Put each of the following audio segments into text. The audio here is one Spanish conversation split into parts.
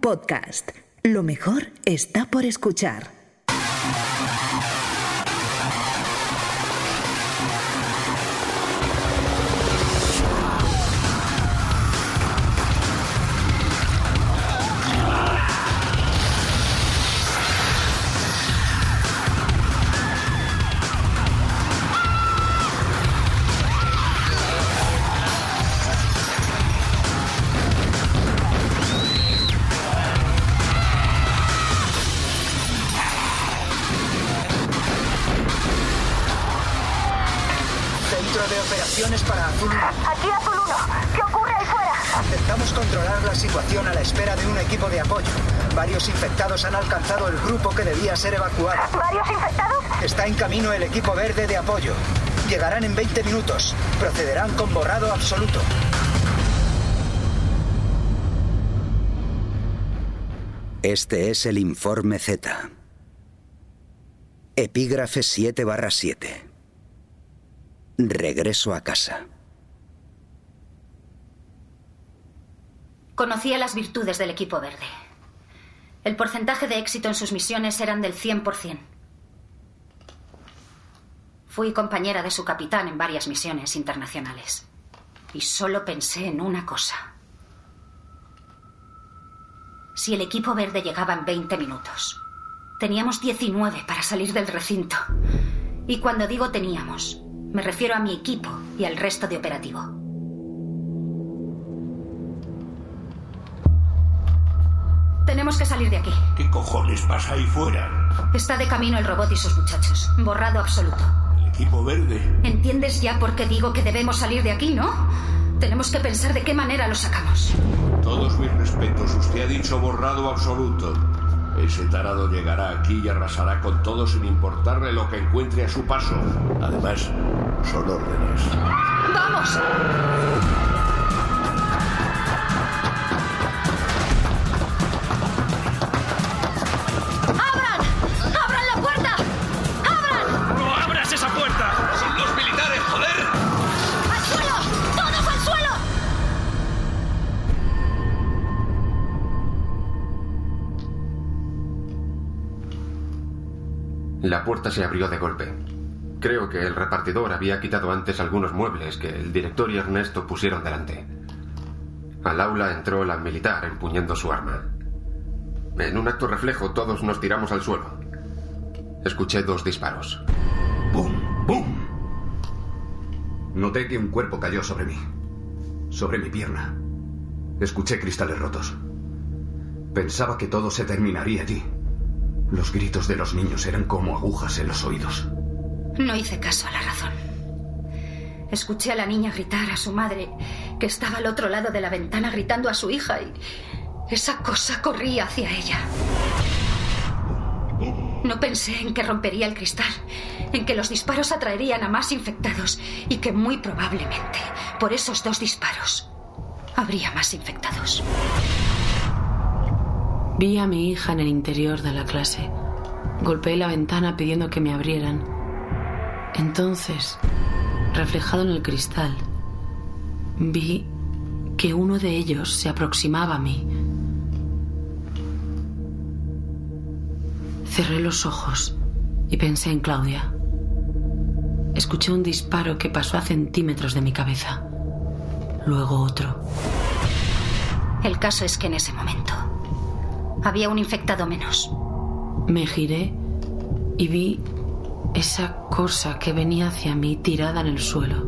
Podcast. Lo mejor está por escuchar. Centro de operaciones para Azul 1. Aquí Azul 1. ¿Qué ocurre ahí fuera? Intentamos controlar la situación a la espera de un equipo de apoyo. Varios infectados han alcanzado el grupo que debía ser evacuado. ¿Varios infectados? Está en camino el equipo verde de apoyo. Llegarán en 20 minutos. Procederán con borrado absoluto. Este es el informe Z. Epígrafe 7 barra 7. Regreso a casa. Conocía las virtudes del equipo verde. El porcentaje de éxito en sus misiones eran del 100%. Fui compañera de su capitán en varias misiones internacionales. Y solo pensé en una cosa. Si el equipo verde llegaba en 20 minutos, teníamos 19 para salir del recinto. Y cuando digo teníamos, me refiero a mi equipo y al resto de operativo. Tenemos que salir de aquí. ¿Qué cojones pasa ahí fuera? Está de camino el robot y sus muchachos. Borrado absoluto. El equipo verde. ¿Entiendes ya por qué digo que debemos salir de aquí, no? Tenemos que pensar de qué manera lo sacamos. Todos mis respetos. Usted ha dicho borrado absoluto. Ese tarado llegará aquí y arrasará con todo sin importarle lo que encuentre a su paso. Además, son órdenes. ¡Vamos! Se abrió de golpe. Creo que el repartidor había quitado antes algunos muebles que el director y Ernesto pusieron delante. Al aula entró la militar empuñando su arma. En un acto reflejo todos nos tiramos al suelo. Escuché dos disparos. ¡Bum! ¡Bum! Noté que un cuerpo cayó sobre mí. Sobre mi pierna. Escuché cristales rotos. Pensaba que todo se terminaría allí. Los gritos de los niños eran como agujas en los oídos. No hice caso a la razón. Escuché a la niña gritar a su madre, que estaba al otro lado de la ventana gritando a su hija, y esa cosa corría hacia ella. No pensé en que rompería el cristal, en que los disparos atraerían a más infectados y que muy probablemente por esos dos disparos habría más infectados. Vi a mi hija en el interior de la clase. Golpeé la ventana pidiendo que me abrieran. Entonces, reflejado en el cristal, vi que uno de ellos se aproximaba a mí. Cerré los ojos y pensé en Claudia. Escuché un disparo que pasó a centímetros de mi cabeza. Luego otro. El caso es que en ese momento había un infectado menos. Me giré y vi esa cosa que venía hacia mí tirada en el suelo.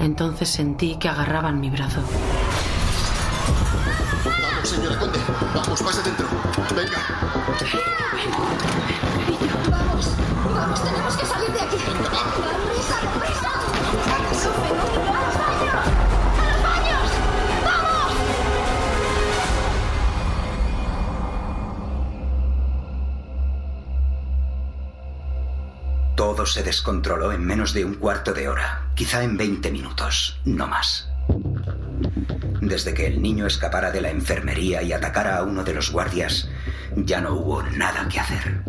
Entonces sentí que agarraban mi brazo. Vamos, señora Conde. Vamos, pase dentro. Venga. Vamos, vamos, tenemos que salir de aquí. ¡Prisa, prisa! Todo se descontroló en menos de un cuarto de hora, quizá en 20 minutos, no más. Desde que el niño escapara de la enfermería y atacara a uno de los guardias, ya no hubo nada que hacer.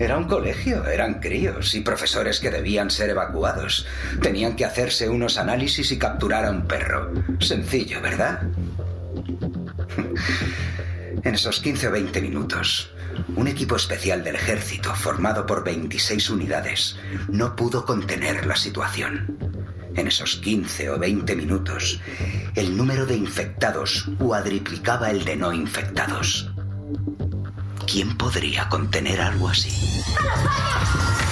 Era un colegio, eran críos y profesores que debían ser evacuados. Tenían que hacerse unos análisis y capturar a un perro. Sencillo, ¿verdad? En esos 15 o 20 minutos, un equipo especial del ejército, formado por 26 unidades, no pudo contener la situación. En esos 15 o 20 minutos, el número de infectados cuadriplicaba el de no infectados. ¿Quién podría contener algo así? ¡A los baños!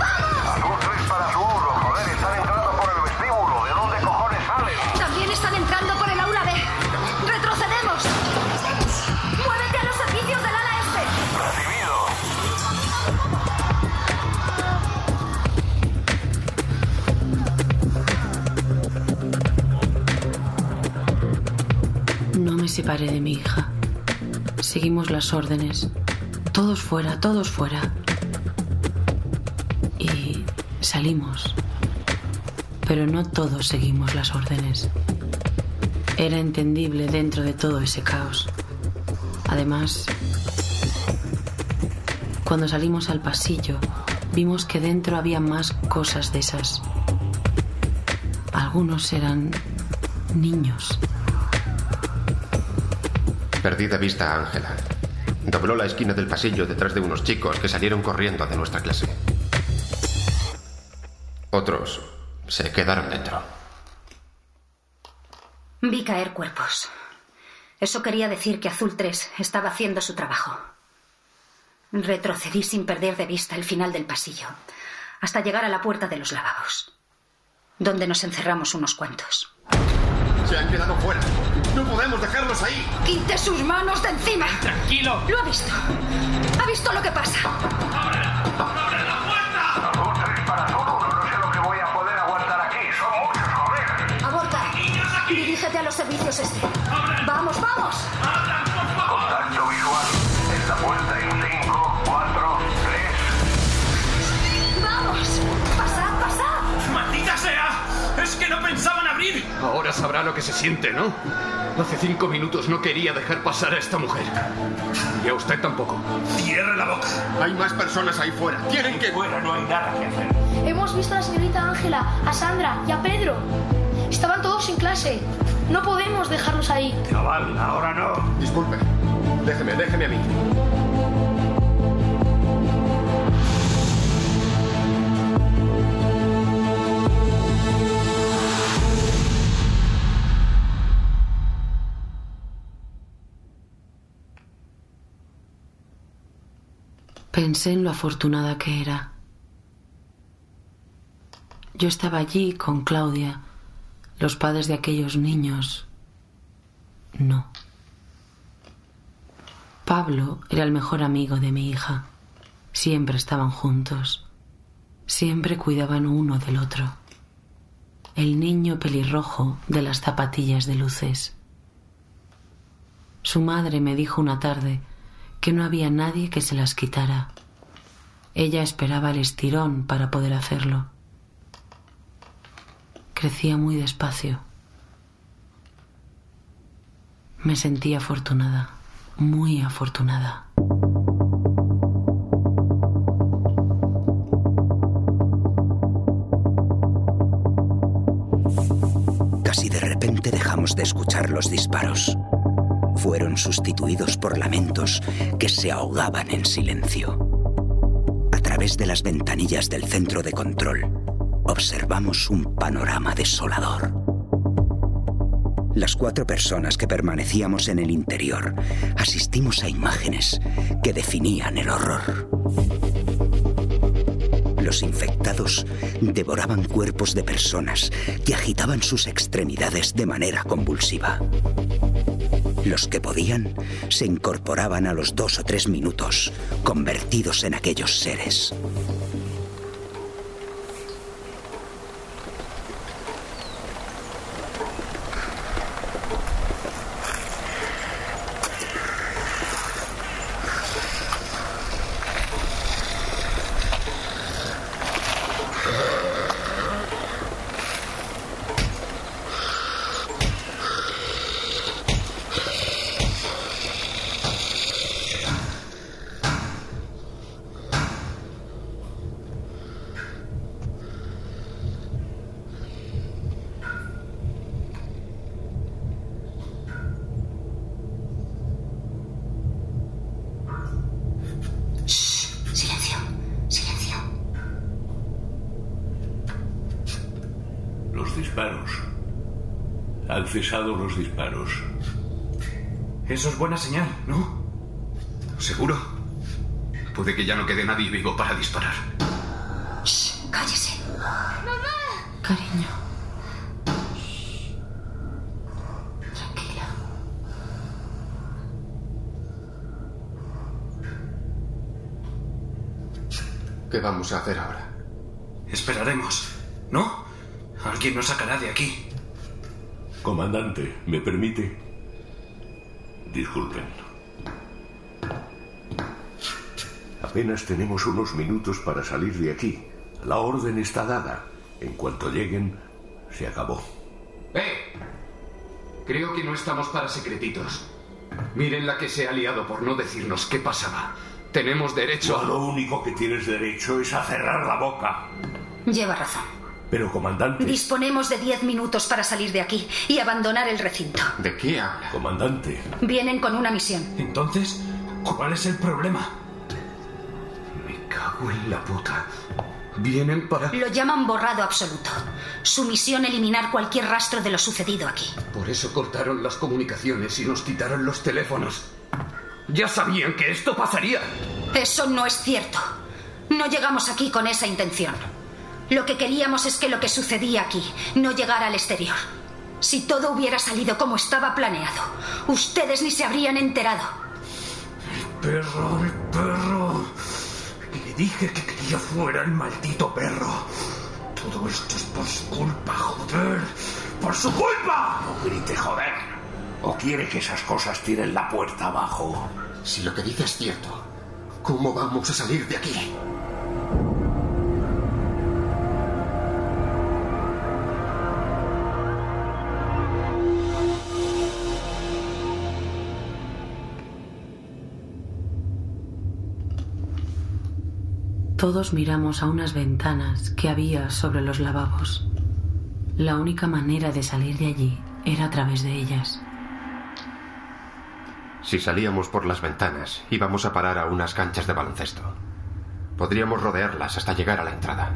¡A los baños! ¡Vamos! Separé de mi hija. Seguimos las órdenes. Todos fuera, todos fuera. Y salimos. Pero no todos seguimos las órdenes. Era entendible dentro de todo ese caos. Además, cuando salimos al pasillo, vimos que dentro había más cosas de esas. Algunos eran niños. Perdí de vista a Ángela. Dobló la esquina del pasillo detrás de unos chicos que salieron corriendo de nuestra clase. Otros se quedaron dentro. Vi caer cuerpos. Eso quería decir que Azul 3 estaba haciendo su trabajo. Retrocedí sin perder de vista el final del pasillo, hasta llegar a la puerta de los lavabos, donde nos encerramos unos cuantos. Se han quedado fuera. No podemos dejarlos ahí. ¡Quite sus manos de encima! Tranquilo. Lo ha visto. Ha visto lo que pasa. Azul 3 para Azul 1, no sé lo que voy a poder aguantar aquí. Son muchos, joder. Aborta. Dirígete a los servicios este. Vamos, vamos. Contacto visual. En la puerta en 5, 4, 3. Vamos. Pasad, pasad. ¡Maldita sea! ¡Es que no pensaban Ahora sabrá lo que se siente, ¿no? Hace cinco minutos no quería dejar pasar a esta mujer. Y a usted tampoco. ¡Cierre la boca! Hay más personas ahí fuera. Tienen que... Fuera no hay nada que hacer. Hemos visto a la señorita Ángela, a Sandra y a Pedro. Estaban todos en clase. No podemos dejarlos ahí. Chaval, ahora no. Disculpe. Déjeme, déjeme a mí. Pensé en lo afortunada que era. Yo estaba allí con Claudia. Los padres de aquellos niños. No. Pablo era el mejor amigo de mi hija. Siempre estaban juntos. Siempre cuidaban uno del otro. El niño pelirrojo de las zapatillas de luces. Su madre me dijo una tarde que no había nadie que se las quitara. Ella esperaba el estirón para poder hacerlo. Crecía muy despacio. Me sentí afortunada, muy afortunada. Casi de repente dejamos de escuchar los disparos. Fueron sustituidos por lamentos que se ahogaban en silencio. A través de las ventanillas del centro de control, observamos un panorama desolador. Las cuatro personas que permanecíamos en el interior asistimos a imágenes que definían el horror. Los infectados devoraban cuerpos de personas que agitaban sus extremidades de manera convulsiva. Los que podían se incorporaban a los dos o tres minutos, convertidos en aquellos seres. Cesado los disparos. Eso es buena señal, ¿no? ¿Seguro? Puede que ya no quede nadie vivo para disparar. Shh, cállese. Cariño. Tranquila. ¿Qué vamos a hacer ahora? Esperaremos, ¿no? Alguien nos sacará de aquí. Comandante, ¿me permite? Disculpen. Apenas tenemos unos minutos para salir de aquí. La orden está dada. En cuanto lleguen, se acabó. ¡Eh! Creo que no estamos para secretitos. Miren la que se ha liado por no decirnos qué pasaba. Tenemos derecho a... a... Lo único que tienes derecho es a cerrar la boca. Lleva razón. Pero, comandante... Disponemos de diez minutos para salir de aquí y abandonar el recinto. ¿De qué habla? Comandante. Vienen con una misión. Entonces, ¿cuál es el problema? Me cago en la puta. Vienen para... Lo llaman borrado absoluto. Su misión eliminar cualquier rastro de lo sucedido aquí. Por eso cortaron las comunicaciones y nos quitaron los teléfonos. Ya sabían que esto pasaría. Eso no es cierto. No llegamos aquí con esa intención. Lo que queríamos es que lo que sucedía aquí no llegara al exterior. Si todo hubiera salido como estaba planeado, ustedes ni se habrían enterado. Perro, el perro. Le dije que quería fuera el maldito perro. Todo esto es por su culpa, joder. ¡Por su culpa! No grite, joder. ¿O quiere que esas cosas tiren la puerta abajo? Si lo que dice es cierto, ¿cómo vamos a salir de aquí? Todos miramos a unas ventanas que había sobre los lavabos. La única manera de salir de allí era a través de ellas. Si salíamos por las ventanas, íbamos a parar a unas canchas de baloncesto. Podríamos rodearlas hasta llegar a la entrada.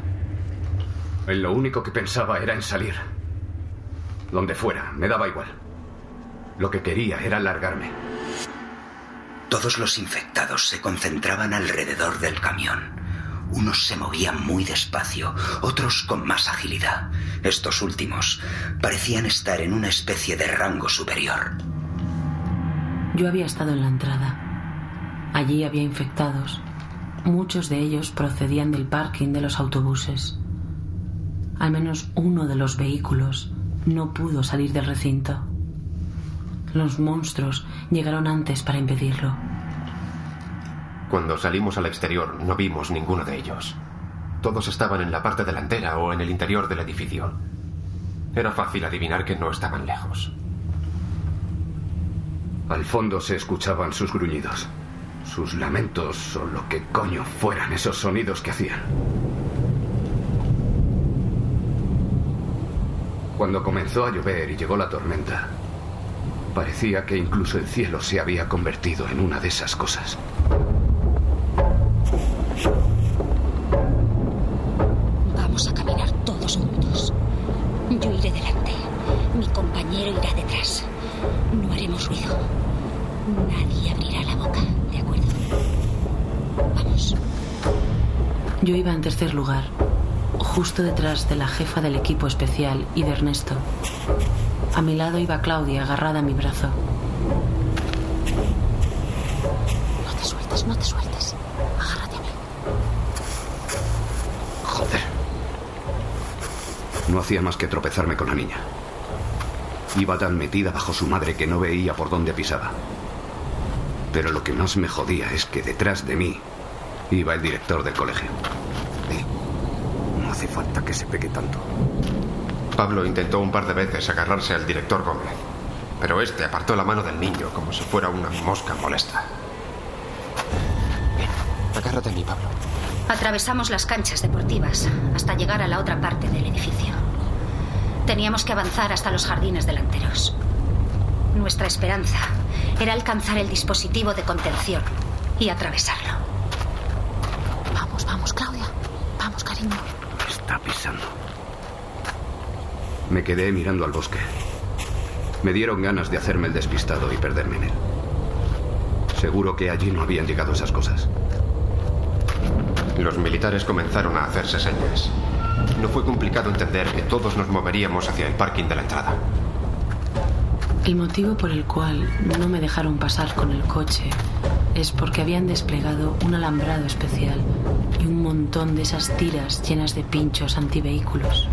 En lo único que pensaba era en salir. Donde fuera, me daba igual. Lo que quería era largarme. Todos los infectados se concentraban alrededor del camión. Unos se movían muy despacio, otros con más agilidad. Estos últimos parecían estar en una especie de rango superior. Yo había estado en la entrada. Allí había infectados. Muchos de ellos procedían del parking de los autobuses. Al menos uno de los vehículos no pudo salir del recinto. Los monstruos llegaron antes para impedirlo. Cuando salimos al exterior no vimos ninguno de ellos. Todos estaban en la parte delantera o en el interior del edificio. Era fácil adivinar que no estaban lejos. Al fondo se escuchaban sus gruñidos, sus lamentos o lo que coño fueran esos sonidos que hacían. Cuando comenzó a llover y llegó la tormenta, parecía que incluso el cielo se había convertido en una de esas cosas. Juntos. Yo iré delante. Mi compañero irá detrás. No haremos ruido. Nadie abrirá la boca, ¿de acuerdo? Vamos. Yo iba en tercer lugar, justo detrás de la jefa del equipo especial y de Ernesto. A mi lado iba Claudia agarrada a mi brazo. No te sueltes, no te sueltes. Agárrate a mí. Joder. No hacía más que tropezarme con la niña. Iba tan metida bajo su madre que no veía por dónde pisaba. Pero lo que más me jodía es que detrás de mí iba el director del colegio. Y no hace falta que se pegue tanto. Pablo intentó un par de veces agarrarse al director Gómez, pero este apartó la mano del niño como si fuera una mosca molesta. Agárrate a mí, Pablo. Atravesamos las canchas deportivas hasta llegar a la otra parte del edificio. Teníamos que avanzar hasta los jardines delanteros. Nuestra esperanza era alcanzar el dispositivo de contención y atravesarlo. Vamos, vamos, Claudia. Vamos, cariño. Está pisando. Me quedé mirando al bosque. Me dieron ganas de hacerme el despistado y perderme en él. Seguro que allí no habían llegado esas cosas. Los militares comenzaron a hacerse señas. No fue complicado entender que todos nos moveríamos hacia el parking de la entrada. El motivo por el cual no me dejaron pasar con el coche es porque habían desplegado un alambrado especial y un montón de esas tiras llenas de pinchos antivehículos.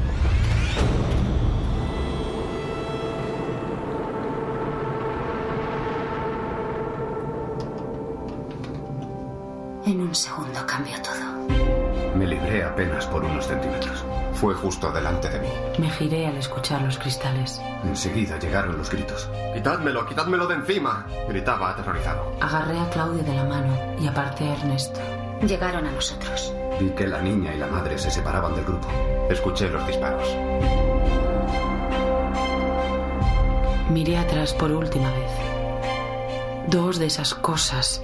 En un segundo cambió todo. Me libré apenas por unos centímetros. Fue justo delante de mí. Me giré al escuchar los cristales. Enseguida llegaron los gritos. ¡Quitádmelo, quitádmelo de encima! Gritaba aterrorizado. Agarré a Claudia de la mano y aparté a Ernesto. Llegaron a nosotros. Vi que la niña y la madre se separaban del grupo. Escuché los disparos. Miré atrás por última vez. Dos de esas cosas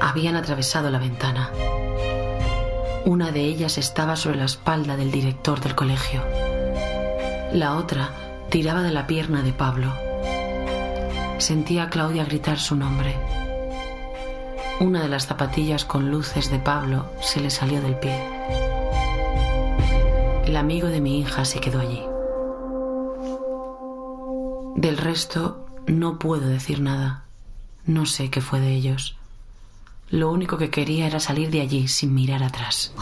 habían atravesado la ventana. Una de ellas estaba sobre la espalda del director del colegio. La otra tiraba de la pierna de Pablo. Sentía a Claudia gritar su nombre. Una de las zapatillas con luces de Pablo se le salió del pie. El amigo de mi hija se quedó allí. Del resto no puedo decir nada. No sé qué fue de ellos. Lo único que quería era salir de allí sin mirar atrás.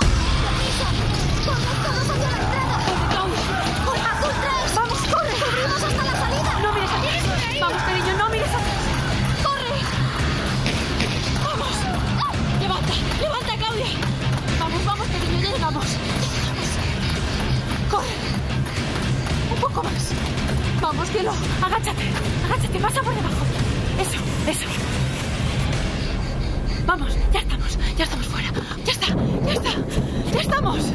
Más. Vamos, cielo. Agáchate. Agáchate, pasa por debajo. Eso, eso. Vamos, ya estamos. Ya estamos fuera. Ya está, ya está. Ya estamos.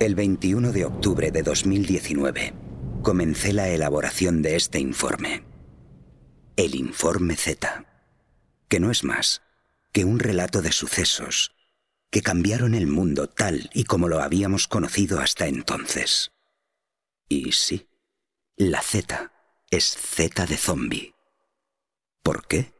El 21 de octubre de 2019 comencé la elaboración de este informe. El informe Z, que no es más que un relato de sucesos que cambiaron el mundo tal y como lo habíamos conocido hasta entonces. Y sí, la Z es Z de zombie. ¿Por qué?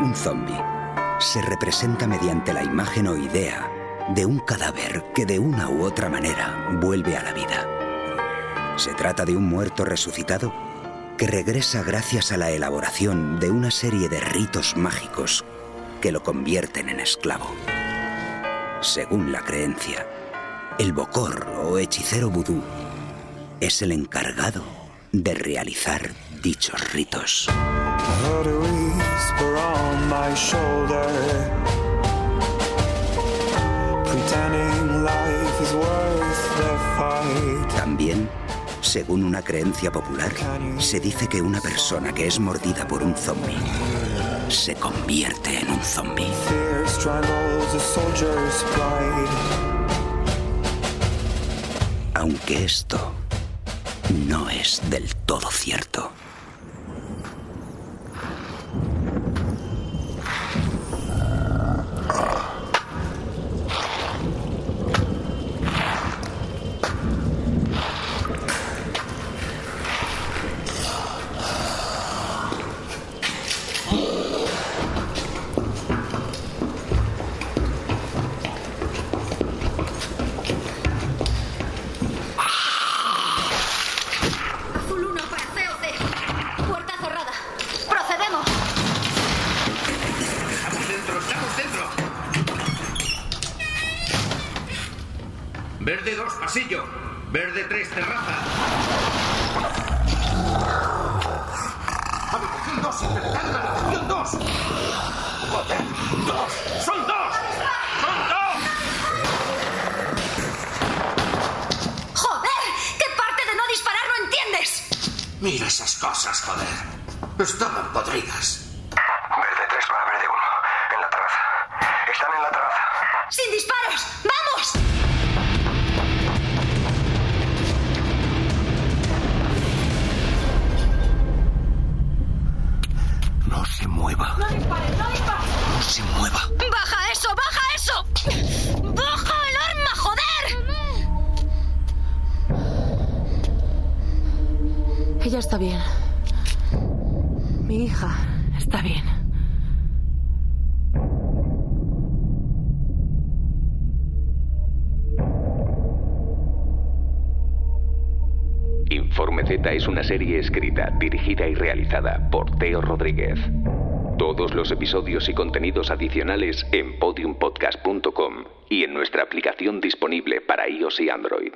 Un zombie se representa mediante la imagen o idea de un cadáver que de una u otra manera vuelve a la vida. Se trata de un muerto resucitado que regresa gracias a la elaboración de una serie de ritos mágicos que lo convierten en esclavo. Según la creencia, el bocor o hechicero vudú es el encargado de realizar dichos ritos. También, según una creencia popular, se dice que una persona que es mordida por un zombie se convierte en un zombie. Aunque esto no es del todo cierto. Verde 2, pasillo. Verde 3, terraza. Habitación 2, infectada. Habitación 2. ¡Joder! ¡Dos! ¡Son dos! ¡Son dos! ¡Joder! ¿Qué parte de no disparar no entiendes? Mira esas cosas, joder. Estaban podridas. Está bien. Mi hija está bien. Informe Z es una serie escrita, dirigida y realizada por Teo Rodríguez. Todos los episodios y contenidos adicionales en podiumpodcast.com y en nuestra aplicación disponible para iOS y Android.